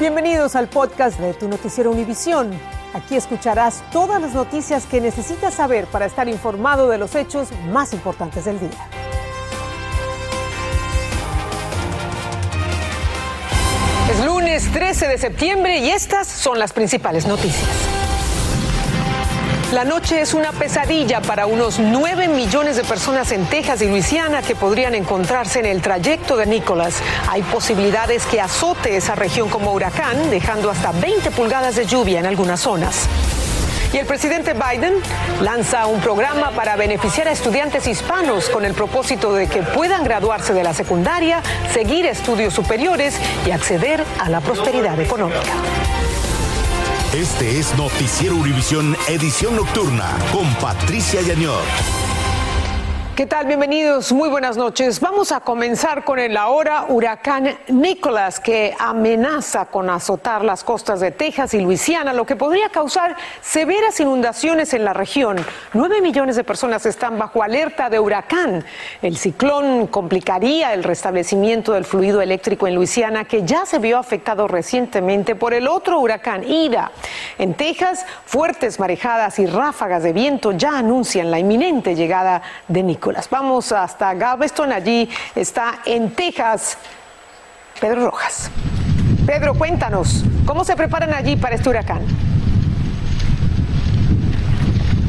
Bienvenidos al podcast de tu noticiero Univisión. Aquí escucharás todas las noticias que necesitas saber para estar informado de los hechos más importantes del día. Es lunes 13 de septiembre y estas son las principales noticias. La noche es una pesadilla para unos 9 millones de personas en Texas y Luisiana que podrían encontrarse en el trayecto de Nicholas. Hay posibilidades que azote esa región como huracán, dejando hasta 20 pulgadas de lluvia en algunas zonas. Y el presidente Biden lanza un programa para beneficiar a estudiantes hispanos con el propósito de que puedan graduarse de la secundaria, seguir estudios superiores y acceder a la prosperidad económica. Este es Noticiero Univisión Edición Nocturna con Patricia Yañor. ¿Qué tal? Bienvenidos, muy buenas noches. Vamos a comenzar con el ahora huracán Nicholas que amenaza con azotar las costas de Texas y Luisiana, lo que podría causar severas inundaciones en la región. Nueve millones de personas están bajo alerta de huracán. El ciclón complicaría el restablecimiento del fluido eléctrico en Luisiana, que ya se vio afectado recientemente por el otro huracán Ida. En Texas, fuertes marejadas y ráfagas de viento ya anuncian la inminente llegada de Nicholas. Vamos hasta Galveston, allí está en Texas Pedro Rojas. Pedro, cuéntanos, ¿cómo se preparan allí para este huracán?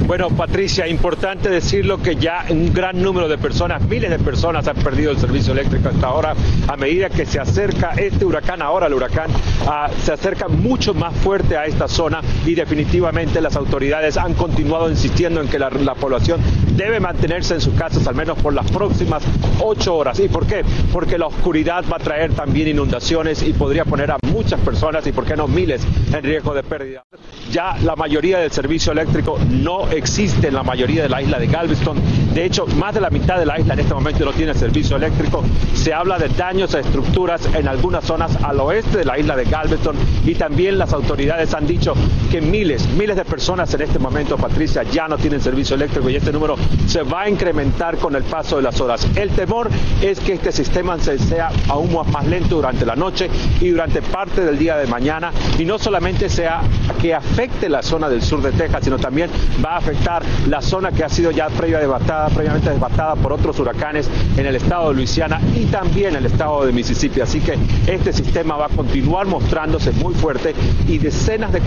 Bueno, Patricia, importante decirlo que ya un gran número de personas, miles de personas han perdido el servicio eléctrico hasta ahora a medida que se acerca este huracán, ahora el huracán, ah, se acerca mucho más fuerte a esta zona y definitivamente las autoridades han continuado insistiendo en que la, la población debe mantenerse en sus casas al menos por las próximas ocho horas. ¿Y por qué? Porque la oscuridad va a traer también inundaciones y podría poner a muchas personas y por qué no miles en riesgo de pérdida. Ya la mayoría del servicio eléctrico no existe en la mayoría de la isla de Galveston. De hecho, más de la mitad de la isla en este momento no tiene servicio eléctrico. Se habla de daños a estructuras en algunas zonas al oeste de la isla de Galveston y también las autoridades han dicho que miles, miles de personas en este momento, Patricia, ya no tienen servicio eléctrico y este número se va a incrementar con el paso de las horas. El temor es que este sistema sea aún más lento durante la noche y durante parte del día de mañana y no solamente sea que afecte la zona del sur de Texas, sino también va a afectar la zona que ha sido ya previa devastada, previamente devastada por otros huracanes en el estado de Luisiana y también el estado de Mississippi. Así que este sistema va a continuar mostrándose muy fuerte y decenas de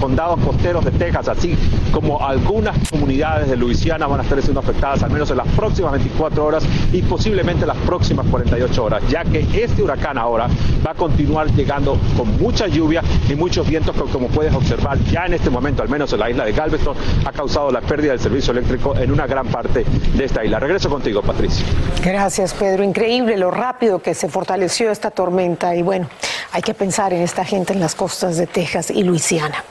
condados costeros de Texas, así como algunas comunidades de Luisiana van a estar siendo afectadas al menos en las próximas 24 horas y posiblemente las próximas 48 horas, ya que este huracán ahora va a continuar llegando con mucha lluvia y muchos vientos, como puedes observar ya en este momento, al menos en la isla de Galveston, ha causado la pérdida del servicio eléctrico en una gran parte de esta isla. Regreso contigo, Patricia. Gracias, Pedro. Increíble lo rápido que se fortaleció esta tormenta y bueno, hay que pensar en esta gente en las costas de Texas y Luisiana.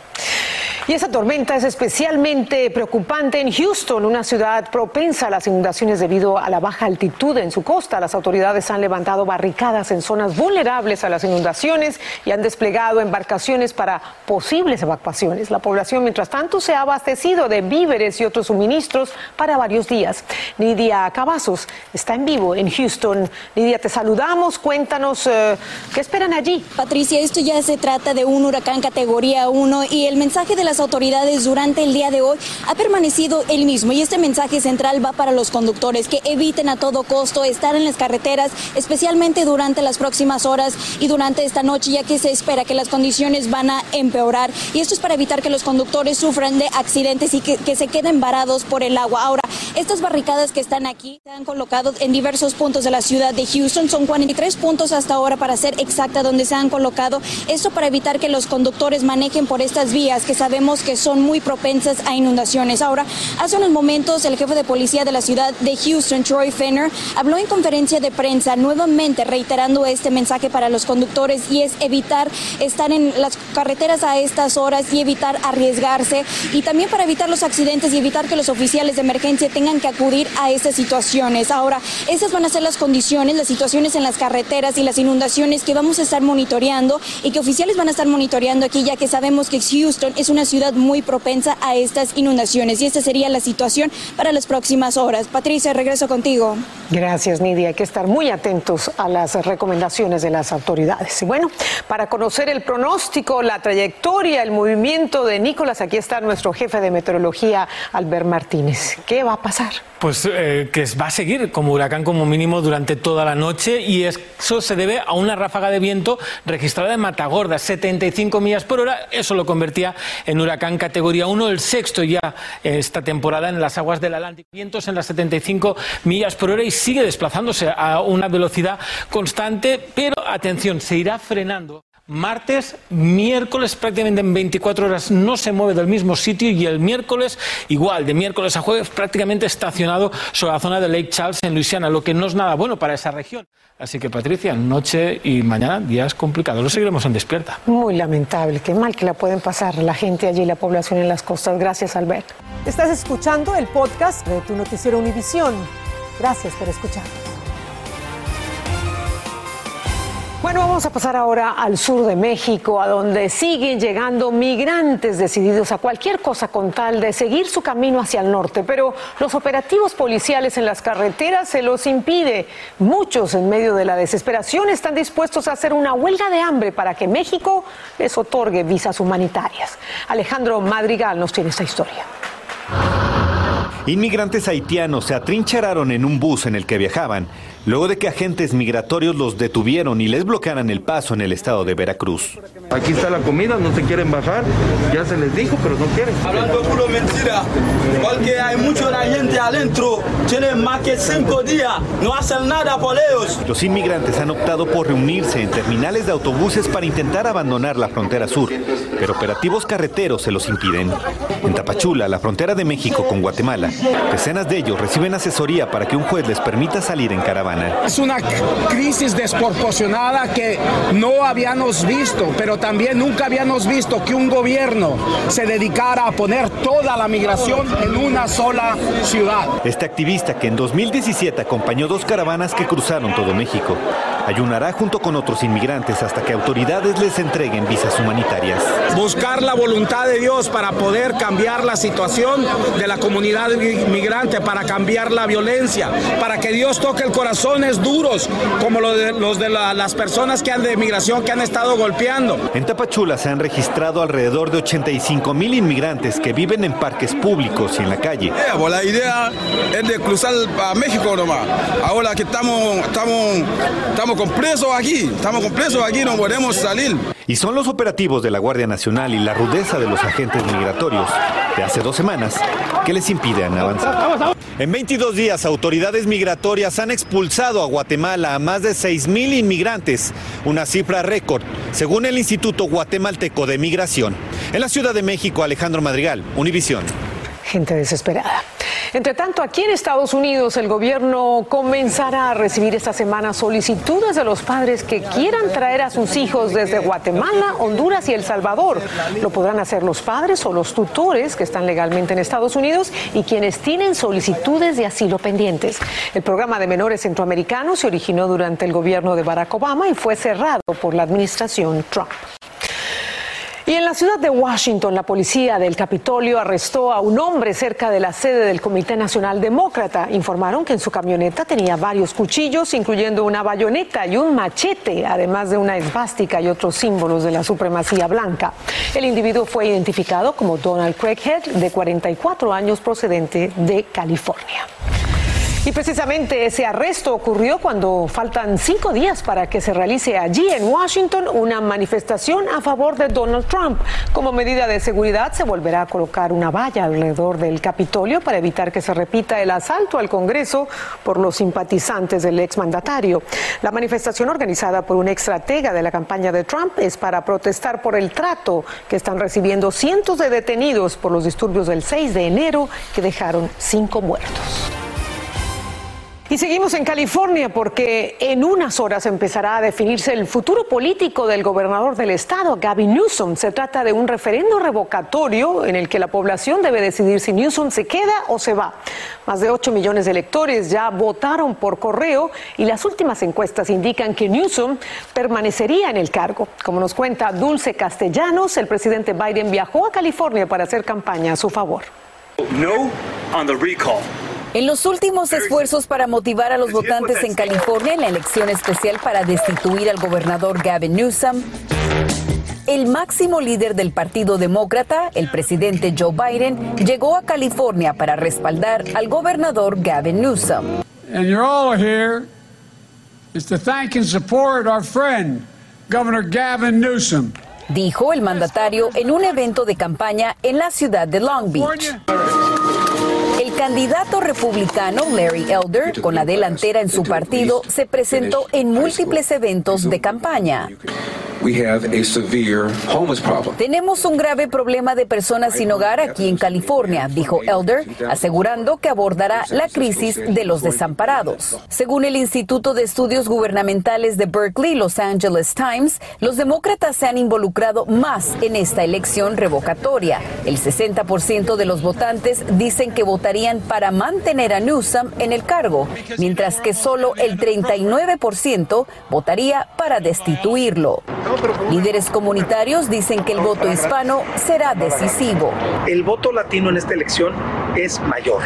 Y esa tormenta es especialmente preocupante en Houston, una ciudad propensa a las inundaciones debido a la baja altitud en su costa. Las autoridades han levantado barricadas en zonas vulnerables a las inundaciones y han desplegado embarcaciones para posibles evacuaciones. La población, mientras tanto, se ha abastecido de víveres y otros suministros para varios días. Nidia Cavazos está en vivo en Houston. Nidia, te saludamos. Cuéntanos eh, qué esperan allí. Patricia, esto ya se trata de un huracán categoría 1 y el mensaje de la autoridades durante el día de hoy ha permanecido el mismo. Y este mensaje central va para los conductores que eviten a todo costo estar en las carreteras, especialmente durante las próximas horas y durante esta noche, ya que se espera que las condiciones van a empeorar. Y esto es para evitar que los conductores sufran de accidentes y que, que se queden varados por el agua. Ahora, estas barricadas que están aquí se han colocado en diversos puntos de la ciudad de Houston, son 43 puntos hasta ahora para ser exacta donde se han colocado, esto para evitar que los conductores manejen por estas vías que sabemos que son muy propensas a inundaciones. Ahora, hace unos momentos el jefe de policía de la ciudad de Houston, Troy Fenner, habló en conferencia de prensa nuevamente reiterando este mensaje para los conductores y es evitar estar en las carreteras a estas horas y evitar arriesgarse y también para evitar los accidentes y evitar que los oficiales de emergencia tengan que acudir a estas situaciones. Ahora, esas van a ser las condiciones, las situaciones en las carreteras y las inundaciones que vamos a estar monitoreando y que oficiales van a estar monitoreando aquí ya que sabemos que Houston es una ciudad ciudad muy propensa a estas inundaciones y esta sería la situación para las próximas horas. Patricia, regreso contigo. Gracias, Nidia. Hay que estar muy atentos a las recomendaciones de las autoridades. Y bueno, para conocer el pronóstico, la trayectoria, el movimiento de Nicolás, aquí está nuestro jefe de meteorología, Albert Martínez. ¿Qué va a pasar? Pues eh, que va a seguir como huracán como mínimo durante toda la noche y eso se debe a una ráfaga de viento registrada en Matagorda, 75 millas por hora. Eso lo convertía en huracán categoría 1, el sexto ya esta temporada en las aguas del Atlántico. Vientos en las 75 millas por hora y sigue desplazándose a una velocidad constante, pero atención, se irá frenando Martes, miércoles prácticamente en 24 horas no se mueve del mismo sitio y el miércoles igual, de miércoles a jueves prácticamente estacionado sobre la zona de Lake Charles en Luisiana, lo que no es nada bueno para esa región. Así que Patricia, noche y mañana días complicados, lo seguiremos en despierta. Muy lamentable, qué mal que la pueden pasar la gente allí, la población en las costas. Gracias, Albert. Estás escuchando el podcast de tu noticiero Univisión. Gracias por escucharnos. Bueno, vamos a pasar ahora al sur de México, a donde siguen llegando migrantes decididos a cualquier cosa con tal de seguir su camino hacia el norte, pero los operativos policiales en las carreteras se los impide. Muchos en medio de la desesperación están dispuestos a hacer una huelga de hambre para que México les otorgue visas humanitarias. Alejandro Madrigal nos tiene esta historia. Inmigrantes haitianos se atrincheraron en un bus en el que viajaban luego de que agentes migratorios los detuvieron y les bloquearan el paso en el estado de Veracruz. Aquí está la comida, no se quieren bajar, ya se les dijo, pero no quieren. Hablando puro mentira, porque hay mucha gente adentro, tienen más que cinco días, no hacen nada por ellos. Los inmigrantes han optado por reunirse en terminales de autobuses para intentar abandonar la frontera sur, pero operativos carreteros se los impiden. En Tapachula, la frontera de México con Guatemala, decenas de ellos reciben asesoría para que un juez les permita salir en caravana. Es una crisis desproporcionada que no habíamos visto, pero también nunca habíamos visto que un gobierno se dedicara a poner toda la migración en una sola ciudad. Este activista que en 2017 acompañó dos caravanas que cruzaron todo México, ayunará junto con otros inmigrantes hasta que autoridades les entreguen visas humanitarias. Buscar la voluntad de Dios para poder cambiar la situación de la comunidad inmigrante, para cambiar la violencia, para que Dios toque el corazón duros, como los de, los de las personas que han de migración que han estado golpeando. En Tapachula se han registrado alrededor de 85 mil inmigrantes que viven en parques públicos y en la calle. La idea es de cruzar a México nomás. Ahora que estamos, estamos, estamos con presos aquí, estamos con presos aquí, no podemos salir. Y son los operativos de la Guardia Nacional y la rudeza de los agentes migratorios de hace dos semanas que les impiden avanzar. En 22 días, autoridades migratorias han expulsado a Guatemala a más de 6.000 inmigrantes, una cifra récord, según el Instituto Guatemalteco de Migración. En la Ciudad de México, Alejandro Madrigal, Univisión. Gente desesperada. Entre tanto, aquí en Estados Unidos el gobierno comenzará a recibir esta semana solicitudes de los padres que quieran traer a sus hijos desde Guatemala, Honduras y El Salvador. Lo podrán hacer los padres o los tutores que están legalmente en Estados Unidos y quienes tienen solicitudes de asilo pendientes. El programa de menores centroamericanos se originó durante el gobierno de Barack Obama y fue cerrado por la administración Trump. Y en la ciudad de Washington, la policía del Capitolio arrestó a un hombre cerca de la sede del Comité Nacional Demócrata. Informaron que en su camioneta tenía varios cuchillos, incluyendo una bayoneta y un machete, además de una esvástica y otros símbolos de la supremacía blanca. El individuo fue identificado como Donald Craighead, de 44 años, procedente de California. Y precisamente ese arresto ocurrió cuando faltan cinco días para que se realice allí en Washington una manifestación a favor de Donald Trump. Como medida de seguridad se volverá a colocar una valla alrededor del Capitolio para evitar que se repita el asalto al Congreso por los simpatizantes del exmandatario. La manifestación organizada por un estratega de la campaña de Trump es para protestar por el trato que están recibiendo cientos de detenidos por los disturbios del 6 de enero que dejaron cinco muertos. Y seguimos en California porque en unas horas empezará a definirse el futuro político del gobernador del estado, Gavin Newsom. Se trata de un referendo revocatorio en el que la población debe decidir si Newsom se queda o se va. Más de 8 millones de electores ya votaron por correo y las últimas encuestas indican que Newsom permanecería en el cargo. Como nos cuenta Dulce Castellanos, el presidente Biden viajó a California para hacer campaña a su favor. No on the recall. En los últimos esfuerzos para motivar a los votantes en California en la elección especial para destituir al gobernador Gavin Newsom, el máximo líder del Partido Demócrata, el presidente Joe Biden, llegó a California para respaldar al gobernador Gavin Newsom. And you're all here is to thank and support our friend, Governor Gavin Newsom. Dijo el mandatario en un evento de campaña en la ciudad de Long Beach. Candidato republicano Larry Elder, con la delantera en su partido, se presentó en múltiples eventos de campaña. Tenemos un grave problema de personas sin hogar aquí en California, dijo Elder, asegurando que abordará la crisis de los desamparados. Según el Instituto de Estudios Gubernamentales de Berkeley, Los Angeles Times, los demócratas se han involucrado más en esta elección revocatoria. El 60% de los votantes dicen que votarían para mantener a Newsom en el cargo, mientras que solo el 39% votaría para destituirlo. Líderes comunitarios dicen que el voto hispano será decisivo. El voto latino en esta elección es mayor.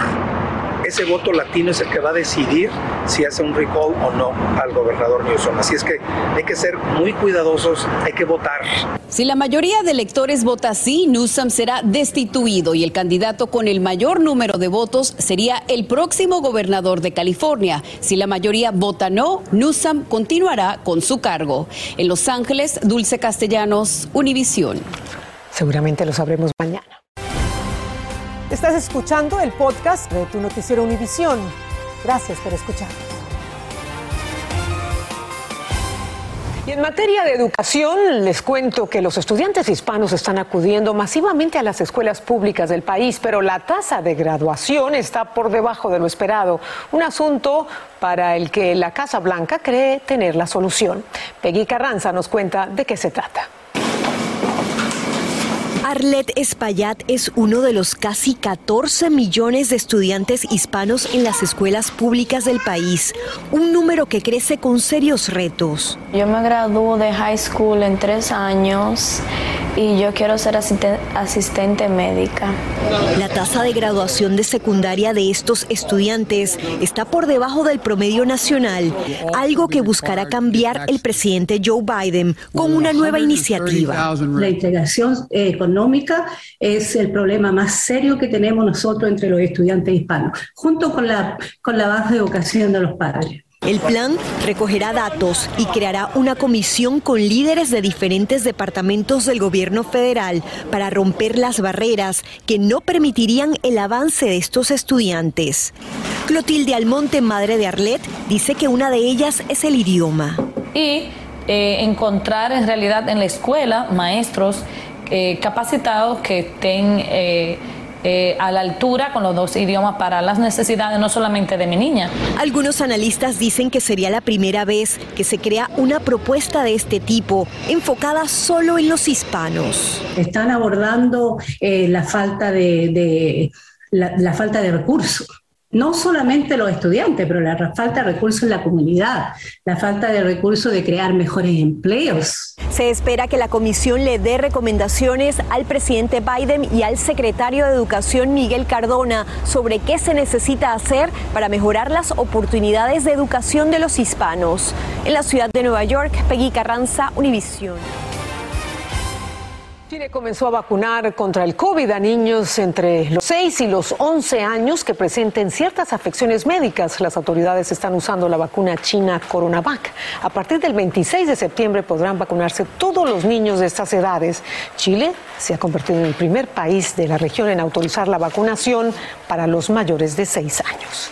Ese voto latino es el que va a decidir si hace un recall o no al gobernador Newsom. Así es que hay que ser muy cuidadosos, hay que votar. Si la mayoría de electores vota sí, Newsom será destituido y el candidato con el mayor número de votos sería el próximo gobernador de California. Si la mayoría vota no, Newsom continuará con su cargo. En Los Ángeles, Dulce Castellanos, Univisión. Seguramente lo sabremos mañana. Estás escuchando el podcast de tu noticiero Univisión. Gracias por escucharnos. Y en materia de educación, les cuento que los estudiantes hispanos están acudiendo masivamente a las escuelas públicas del país, pero la tasa de graduación está por debajo de lo esperado. Un asunto para el que la Casa Blanca cree tener la solución. Peggy Carranza nos cuenta de qué se trata. Arlet Espaillat es uno de los casi 14 millones de estudiantes hispanos en las escuelas públicas del país, un número que crece con serios retos. Yo me graduó de high school en tres años y yo quiero ser asistente, asistente médica. La tasa de graduación de secundaria de estos estudiantes está por debajo del promedio nacional, algo que buscará cambiar el presidente Joe Biden con una nueva iniciativa. La integración eh, económica es el problema más serio que tenemos nosotros entre los estudiantes hispanos, junto con la, con la baja educación de los padres. El plan recogerá datos y creará una comisión con líderes de diferentes departamentos del gobierno federal para romper las barreras que no permitirían el avance de estos estudiantes. Clotilde Almonte, madre de Arlet, dice que una de ellas es el idioma. Y eh, encontrar en realidad en la escuela maestros eh, capacitados que estén eh, eh, a la altura con los dos idiomas para las necesidades no solamente de mi niña. Algunos analistas dicen que sería la primera vez que se crea una propuesta de este tipo enfocada solo en los hispanos. Están abordando la falta de, la falta de recursos no solamente los estudiantes, pero la falta de recursos en la comunidad, la falta de recursos de crear mejores empleos. Se espera que la comisión le dé recomendaciones al presidente Biden y al secretario de Educación Miguel Cardona sobre qué se necesita hacer para mejorar las oportunidades de educación de los hispanos. En la ciudad de Nueva York, Peggy Carranza, Univisión. Chile comenzó a vacunar contra el COVID a niños entre los 6 y los 11 años que presenten ciertas afecciones médicas. Las autoridades están usando la vacuna china Coronavac. A partir del 26 de septiembre podrán vacunarse todos los niños de estas edades. Chile se ha convertido en el primer país de la región en autorizar la vacunación para los mayores de 6 años.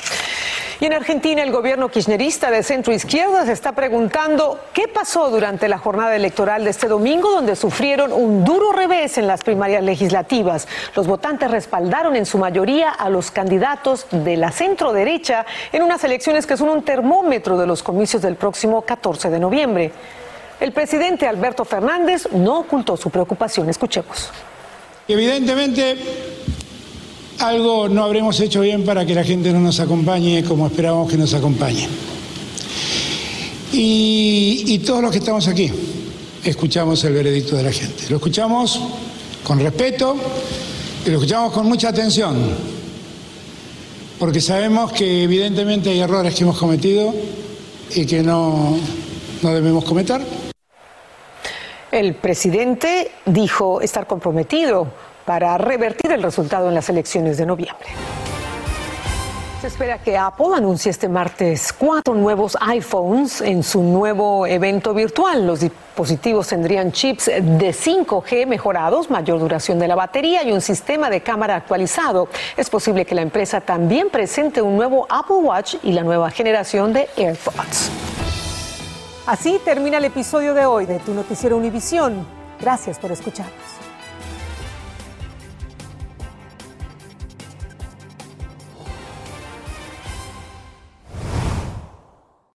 Y en Argentina, el gobierno kirchnerista de centro izquierda se está preguntando qué pasó durante la jornada electoral de este domingo, donde sufrieron un duro revés en las primarias legislativas. Los votantes respaldaron en su mayoría a los candidatos de la centro derecha en unas elecciones que son un termómetro de los comicios del próximo 14 de noviembre. El presidente Alberto Fernández no ocultó su preocupación. Escuchemos. Evidentemente, algo no habremos hecho bien para que la gente no nos acompañe como esperábamos que nos acompañe. Y, todos los que estamos aquí escuchamos el veredicto de la gente. Lo escuchamos con respeto y lo escuchamos con mucha atención, porque sabemos que evidentemente hay errores que hemos cometido y que no, no debemos cometer. El presidente dijo estar comprometido para revertir el resultado en las elecciones de noviembre. Se espera que Apple anuncie este martes cuatro nuevos iPhones en su nuevo evento virtual. Los dispositivos tendrían chips de 5G mejorados, mayor duración de la batería y un sistema de cámara actualizado. Es posible que la empresa también presente un nuevo Apple Watch y la nueva generación de AirPods. Así termina el episodio de hoy de Tu Noticiero Univisión. Gracias por escucharnos.